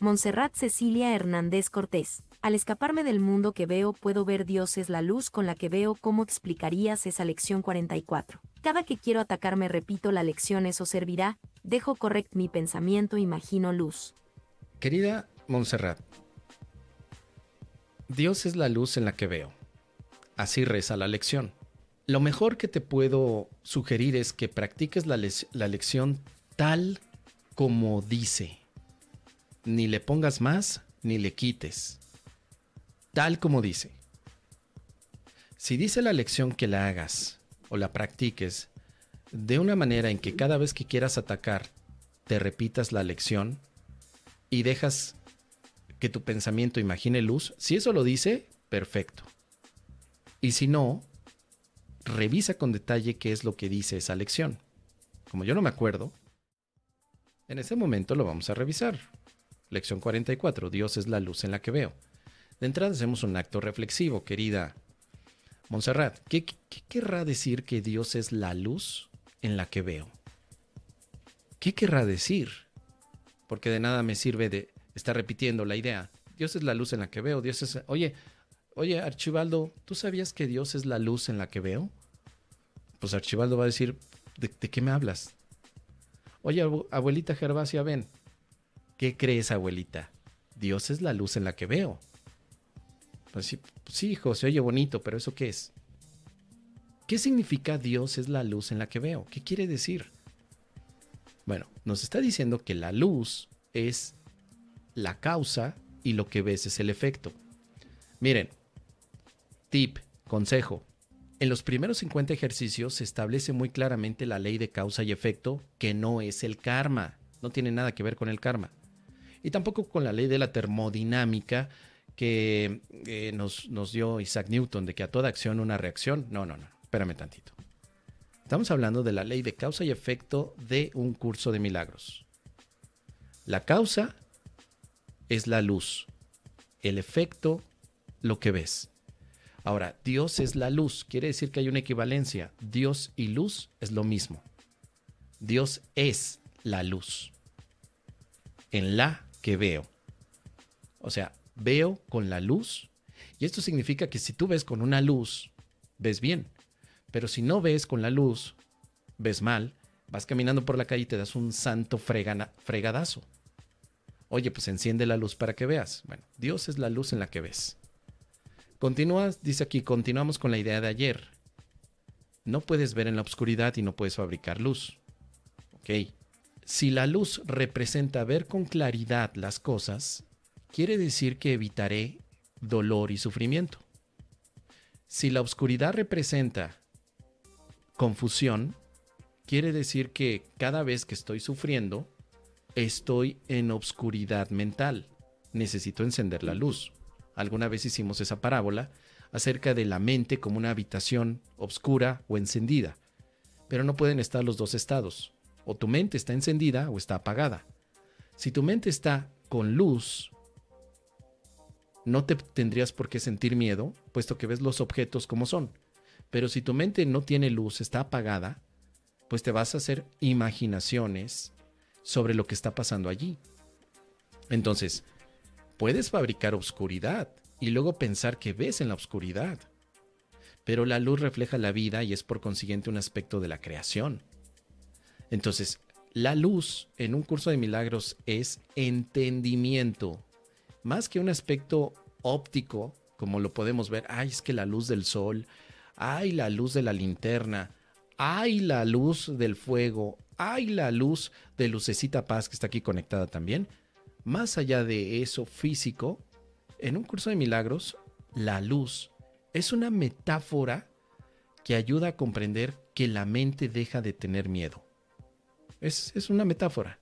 Montserrat Cecilia Hernández Cortés. Al escaparme del mundo que veo puedo ver Dios es la luz con la que veo cómo explicarías esa lección 44. Cada que quiero atacarme repito la lección eso servirá, dejo correct mi pensamiento imagino luz. Querida Montserrat, Dios es la luz en la que veo. Así reza la lección. Lo mejor que te puedo sugerir es que practiques la, la lección tal como dice. Ni le pongas más ni le quites. Tal como dice. Si dice la lección que la hagas o la practiques de una manera en que cada vez que quieras atacar te repitas la lección y dejas que tu pensamiento imagine luz, si eso lo dice, perfecto. Y si no, revisa con detalle qué es lo que dice esa lección. Como yo no me acuerdo, en ese momento lo vamos a revisar. Lección 44. Dios es la luz en la que veo. De entrada hacemos un acto reflexivo, querida Montserrat. ¿Qué, querrá decir que Dios es la luz en la que veo? ¿Qué querrá decir? Porque de nada me sirve de estar repitiendo la idea. Dios es la luz en la que veo. Dios es. Oye, oye, Archibaldo, ¿tú sabías que Dios es la luz en la que veo? Pues Archibaldo va a decir, ¿de, de qué me hablas? Oye, abuelita Gervasia, ven. ¿Qué crees, abuelita? Dios es la luz en la que veo. Pues sí, sí, hijo, se oye bonito, pero ¿eso qué es? ¿Qué significa Dios es la luz en la que veo? ¿Qué quiere decir? Bueno, nos está diciendo que la luz es la causa y lo que ves es el efecto. Miren, tip, consejo, en los primeros 50 ejercicios se establece muy claramente la ley de causa y efecto, que no es el karma, no tiene nada que ver con el karma. Y tampoco con la ley de la termodinámica que eh, nos, nos dio Isaac Newton, de que a toda acción una reacción. No, no, no, espérame tantito. Estamos hablando de la ley de causa y efecto de un curso de milagros. La causa es la luz, el efecto lo que ves. Ahora, Dios es la luz, quiere decir que hay una equivalencia. Dios y luz es lo mismo. Dios es la luz. En la que veo. O sea, veo con la luz. Y esto significa que si tú ves con una luz, ves bien. Pero si no ves con la luz, ves mal. Vas caminando por la calle y te das un santo fregadazo. Oye, pues enciende la luz para que veas. Bueno, Dios es la luz en la que ves. Continúas, dice aquí, continuamos con la idea de ayer. No puedes ver en la oscuridad y no puedes fabricar luz. Ok. Si la luz representa ver con claridad las cosas, quiere decir que evitaré dolor y sufrimiento. Si la oscuridad representa confusión, quiere decir que cada vez que estoy sufriendo, estoy en obscuridad mental. Necesito encender la luz. Alguna vez hicimos esa parábola acerca de la mente como una habitación oscura o encendida. Pero no pueden estar los dos estados. O tu mente está encendida o está apagada. Si tu mente está con luz, no te tendrías por qué sentir miedo, puesto que ves los objetos como son. Pero si tu mente no tiene luz, está apagada, pues te vas a hacer imaginaciones sobre lo que está pasando allí. Entonces, Puedes fabricar obscuridad y luego pensar que ves en la oscuridad. Pero la luz refleja la vida y es por consiguiente un aspecto de la creación. Entonces, la luz en un curso de milagros es entendimiento, más que un aspecto óptico, como lo podemos ver, ay, es que la luz del sol, ay, la luz de la linterna, ay, la luz del fuego, ay, la luz de Lucecita Paz que está aquí conectada también. Más allá de eso físico, en un curso de milagros, la luz es una metáfora que ayuda a comprender que la mente deja de tener miedo. Es, es, una metáfora.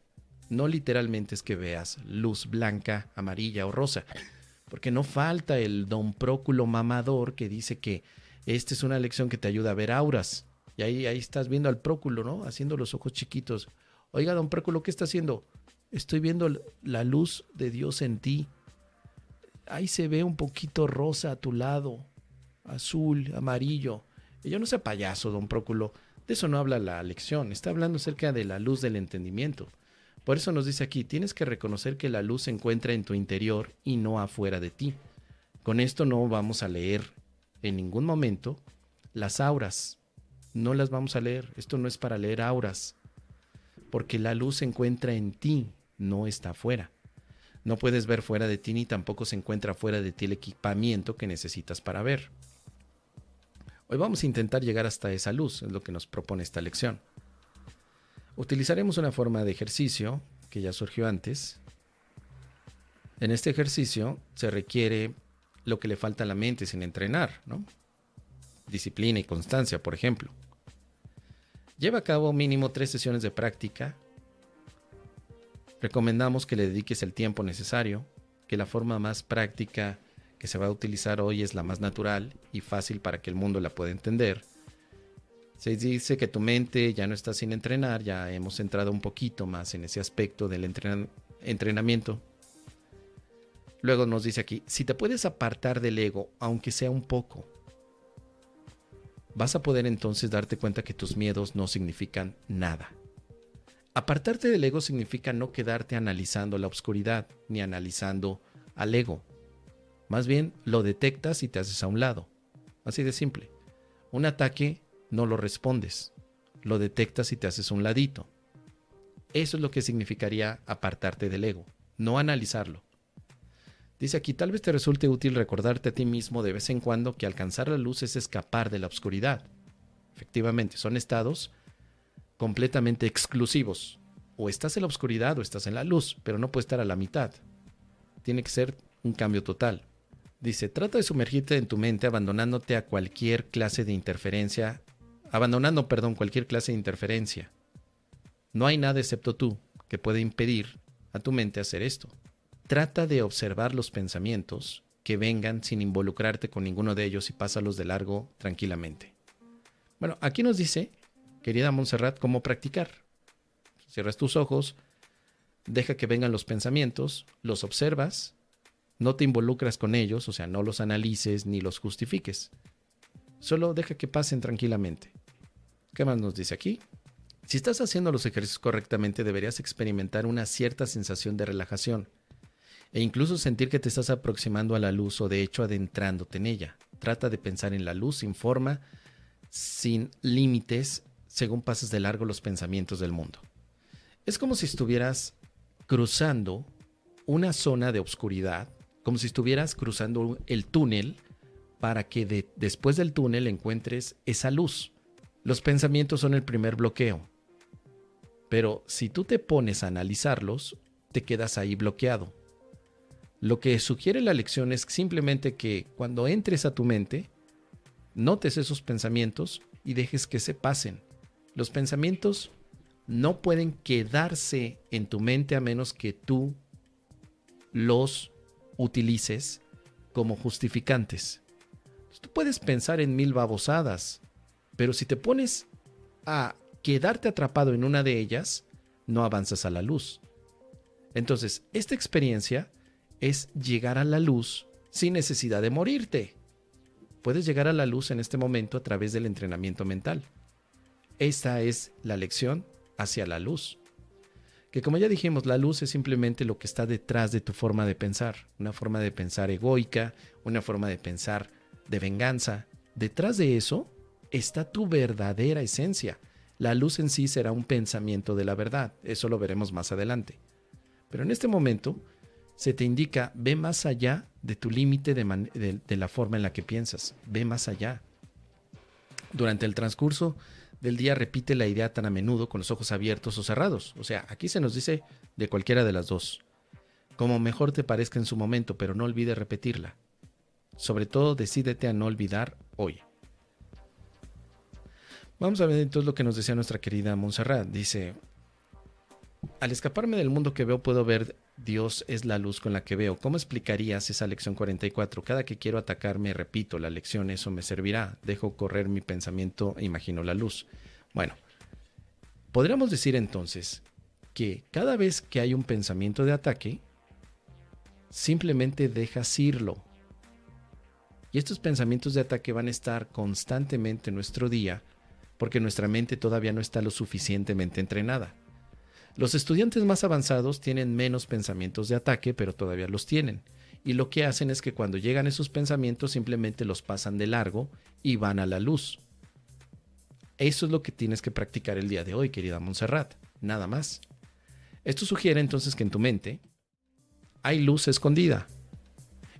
No literalmente es que veas luz blanca, amarilla o rosa, porque no falta el don Próculo mamador que dice que esta es una lección que te ayuda a ver auras. Y ahí, ahí estás viendo al Próculo, ¿no? Haciendo los ojos chiquitos. Oiga, don Próculo, ¿qué está haciendo? Estoy viendo la luz de Dios en ti. Ahí se ve un poquito rosa a tu lado, azul, amarillo. Yo no sé payaso, don Próculo. De eso no habla la lección. Está hablando acerca de la luz del entendimiento. Por eso nos dice aquí, tienes que reconocer que la luz se encuentra en tu interior y no afuera de ti. Con esto no vamos a leer en ningún momento las auras. No las vamos a leer. Esto no es para leer auras. Porque la luz se encuentra en ti, no está afuera. No puedes ver fuera de ti ni tampoco se encuentra fuera de ti el equipamiento que necesitas para ver. Hoy vamos a intentar llegar hasta esa luz, es lo que nos propone esta lección. Utilizaremos una forma de ejercicio que ya surgió antes. En este ejercicio se requiere lo que le falta a la mente sin entrenar, ¿no? Disciplina y constancia, por ejemplo. Lleva a cabo mínimo tres sesiones de práctica. Recomendamos que le dediques el tiempo necesario, que la forma más práctica que se va a utilizar hoy es la más natural y fácil para que el mundo la pueda entender se dice que tu mente ya no está sin entrenar, ya hemos entrado un poquito más en ese aspecto del entrenamiento. Luego nos dice aquí, si te puedes apartar del ego, aunque sea un poco, vas a poder entonces darte cuenta que tus miedos no significan nada. Apartarte del ego significa no quedarte analizando la oscuridad ni analizando al ego. Más bien lo detectas y te haces a un lado. Así de simple. Un ataque no lo respondes, lo detectas y te haces un ladito. Eso es lo que significaría apartarte del ego, no analizarlo. Dice aquí, tal vez te resulte útil recordarte a ti mismo de vez en cuando que alcanzar la luz es escapar de la oscuridad. Efectivamente, son estados completamente exclusivos. O estás en la oscuridad o estás en la luz, pero no puede estar a la mitad. Tiene que ser un cambio total. Dice, trata de sumergirte en tu mente abandonándote a cualquier clase de interferencia abandonando, perdón, cualquier clase de interferencia. No hay nada excepto tú que pueda impedir a tu mente hacer esto. Trata de observar los pensamientos que vengan sin involucrarte con ninguno de ellos y pásalos de largo tranquilamente. Bueno, aquí nos dice, querida Montserrat, cómo practicar. Cierras tus ojos, deja que vengan los pensamientos, los observas, no te involucras con ellos, o sea, no los analices ni los justifiques. Solo deja que pasen tranquilamente. ¿Qué más nos dice aquí? Si estás haciendo los ejercicios correctamente, deberías experimentar una cierta sensación de relajación e incluso sentir que te estás aproximando a la luz o de hecho adentrándote en ella. Trata de pensar en la luz sin forma, sin límites, según pases de largo los pensamientos del mundo. Es como si estuvieras cruzando una zona de oscuridad, como si estuvieras cruzando el túnel para que después del túnel encuentres esa luz. Los pensamientos son el primer bloqueo. Pero si tú te pones a analizarlos, te quedas ahí bloqueado. Lo que sugiere la lección es simplemente que cuando entres a tu mente, notes esos pensamientos y dejes que se pasen. Los pensamientos no pueden quedarse en tu mente a menos que tú los utilices como justificantes. Tú puedes pensar en mil babosadas, pero si te pones a quedarte atrapado en una de ellas, no avanzas a la luz. Entonces, esta experiencia es llegar a la luz sin necesidad de morirte. Puedes llegar a la luz en este momento a través del entrenamiento mental. Esta es la lección hacia la luz. Que como ya dijimos, la luz es simplemente lo que está detrás de tu forma de pensar. Una forma de pensar egoica, una forma de pensar de venganza. Detrás de eso está tu verdadera esencia. La luz en sí será un pensamiento de la verdad, eso lo veremos más adelante. Pero en este momento se te indica, ve más allá de tu límite de, de, la forma en la que piensas, ve más allá. Durante el transcurso del día repite la idea tan a menudo con los ojos abiertos o cerrados. O sea, aquí se nos dice de cualquiera de las dos. Como mejor te parezca en su momento, pero no olvides repetirla. Sobre todo, decídete a no olvidar hoy. Vamos a ver entonces lo que nos decía nuestra querida Montserrat. Dice, al escaparme del mundo que veo puedo ver Dios es la luz con la que veo. ¿Cómo explicarías esa lección 44? Cada que quiero atacarme, repito la lección, eso me servirá. Dejo correr mi pensamiento imagino la luz. Bueno, podríamos decir entonces que cada vez que hay un pensamiento de ataque, simplemente dejas irlo. Y estos pensamientos de ataque van a estar constantemente en nuestro día porque nuestra mente todavía no está lo suficientemente entrenada. Los estudiantes más avanzados tienen menos pensamientos de ataque, pero todavía los tienen. Y lo que hacen es que cuando llegan esos pensamientos simplemente los pasan de largo y van a la luz. Eso es lo que tienes que practicar el día de hoy, querida Montserrat. Nada más. Esto sugiere entonces que en tu mente hay luz escondida.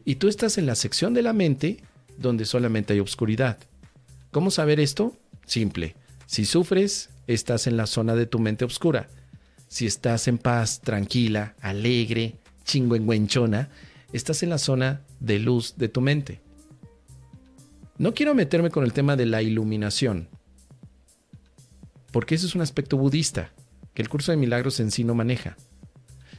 Y tú estás en la sección de la mente donde solamente hay oscuridad. ¿Cómo saber esto? Simple. Si sufres, estás en la zona de tu mente oscura. Si estás en paz, tranquila, alegre, chingüengüenchona, estás en la zona de luz de tu mente. No quiero meterme con el tema de la iluminación, porque ese es un aspecto budista que el curso de milagros en sí no maneja,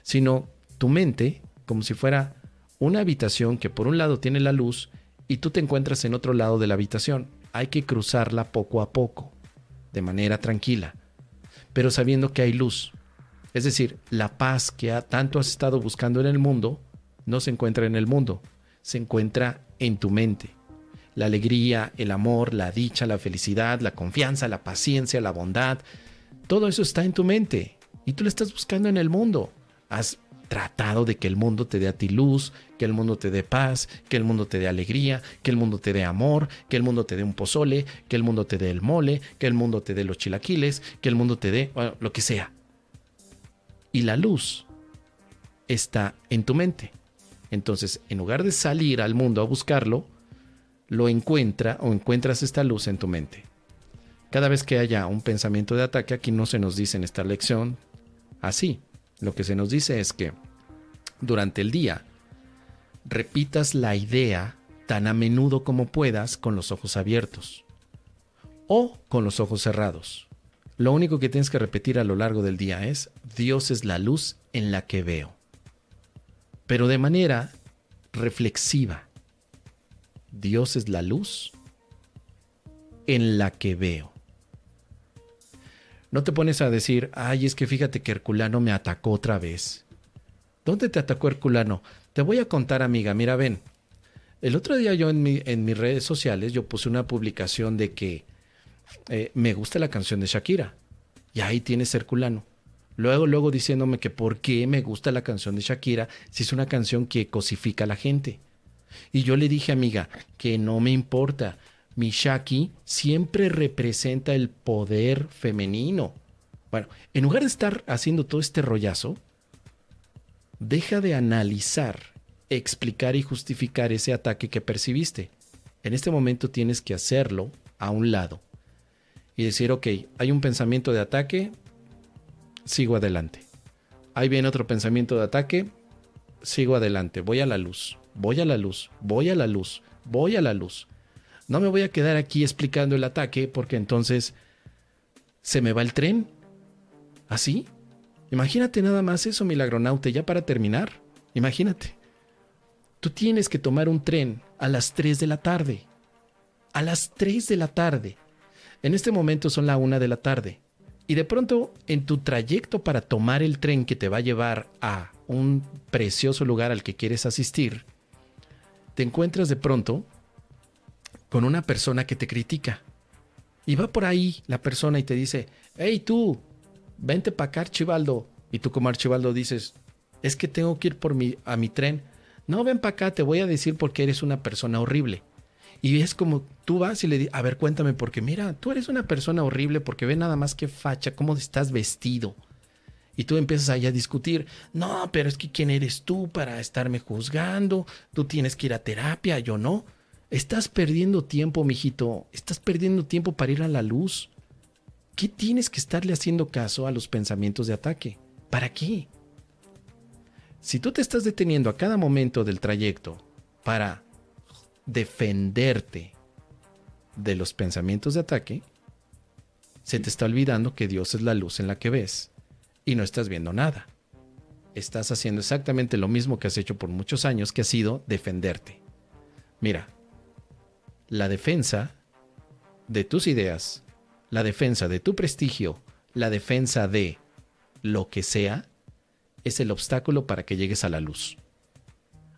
sino tu mente como si fuera una habitación que por un lado tiene la luz y tú te encuentras en otro lado de la habitación. Hay que cruzarla poco a poco, de manera tranquila, pero sabiendo que hay luz. Es decir, la paz que tanto has estado buscando en el mundo no se encuentra en el mundo, se encuentra en tu mente. La alegría, el amor, la dicha, la felicidad, la confianza, la paciencia, la bondad, todo eso está en tu mente y tú lo estás buscando en el mundo. Has tratado de que el mundo te dé a ti luz, que el mundo te dé paz, que el mundo te dé alegría, que el mundo te dé amor, que el mundo te dé un pozole, que el mundo te dé el mole, que el mundo te dé los chilaquiles, que el mundo te dé lo que sea. Y la luz está en tu mente. Entonces, en lugar de salir al mundo a buscarlo, lo encuentra o encuentras esta luz en tu mente. Cada vez que haya un pensamiento de ataque, aquí no se nos dice en esta lección así. Lo que se nos dice es que durante el día repitas la idea tan a menudo como puedas con los ojos abiertos o con los ojos cerrados. Lo único que tienes que repetir a lo largo del día es, Dios es la luz en la que veo. Pero de manera reflexiva. Dios es la luz en la que veo. No te pones a decir, ay, es que fíjate que Herculano me atacó otra vez. ¿Dónde te atacó Herculano? Te voy a contar, amiga, mira, ven. El otro día yo en, en mis redes sociales yo puse una publicación de que eh, me gusta la canción de Shakira. Y ahí tienes Herculano. Luego, luego diciéndome que por qué me gusta la canción de Shakira si es una canción que cosifica a la gente. Y yo le dije, amiga, que no me importa. Mishaki siempre representa el poder femenino. Bueno, en lugar de estar haciendo todo este rollazo, deja de analizar, explicar y justificar ese ataque que percibiste. En este momento tienes que hacerlo a un lado y decir, ok, hay un pensamiento de ataque, sigo adelante. Ahí viene otro pensamiento de ataque, sigo adelante, voy a la luz, voy a la luz, voy a la luz, voy a la luz. No me voy a quedar aquí explicando el ataque porque entonces se me va el tren. ¿Así? Imagínate nada más eso, milagronaute, ya para terminar. Imagínate. Tú tienes que tomar un tren a las 3 de la tarde. A las 3 de la tarde. En este momento son la 1 de la tarde. Y de pronto, en tu trayecto para tomar el tren que te va a llevar a un precioso lugar al que quieres asistir, te encuentras de pronto con una persona que te critica. Y va por ahí la persona y te dice, hey tú, vente para acá Archibaldo. Y tú como Archibaldo dices, es que tengo que ir por mi, a mi tren. No, ven para acá, te voy a decir porque eres una persona horrible. Y es como tú vas y le dices, a ver, cuéntame, porque mira, tú eres una persona horrible porque ve nada más que facha, cómo estás vestido. Y tú empiezas ahí a discutir, no, pero es que quién eres tú para estarme juzgando, tú tienes que ir a terapia, yo no. Estás perdiendo tiempo, mijito. Estás perdiendo tiempo para ir a la luz. ¿Qué tienes que estarle haciendo caso a los pensamientos de ataque? ¿Para qué? Si tú te estás deteniendo a cada momento del trayecto para defenderte de los pensamientos de ataque, se te está olvidando que Dios es la luz en la que ves y no estás viendo nada. Estás haciendo exactamente lo mismo que has hecho por muchos años, que ha sido defenderte. Mira, la defensa de tus ideas, la defensa de tu prestigio, la defensa de lo que sea, es el obstáculo para que llegues a la luz.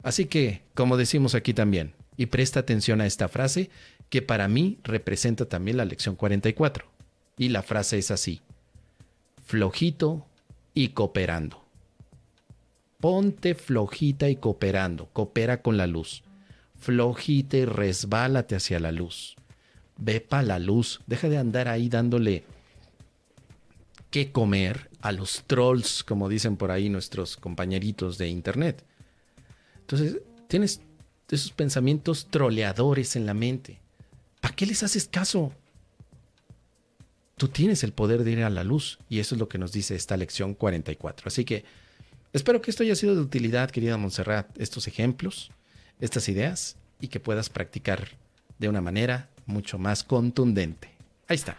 Así que, como decimos aquí también, y presta atención a esta frase, que para mí representa también la lección 44. Y la frase es así, flojito, y cooperando. Ponte flojita y cooperando. Coopera con la luz. Flojita y resbálate hacia la luz. Ve para la luz. Deja de andar ahí dándole qué comer a los trolls, como dicen por ahí nuestros compañeritos de internet. Entonces, tienes esos pensamientos troleadores en la mente. ¿Para qué les haces caso? Tú tienes el poder de ir a la luz y eso es lo que nos dice esta lección 44. Así que espero que esto haya sido de utilidad, querida Montserrat, estos ejemplos, estas ideas y que puedas practicar de una manera mucho más contundente. Ahí está.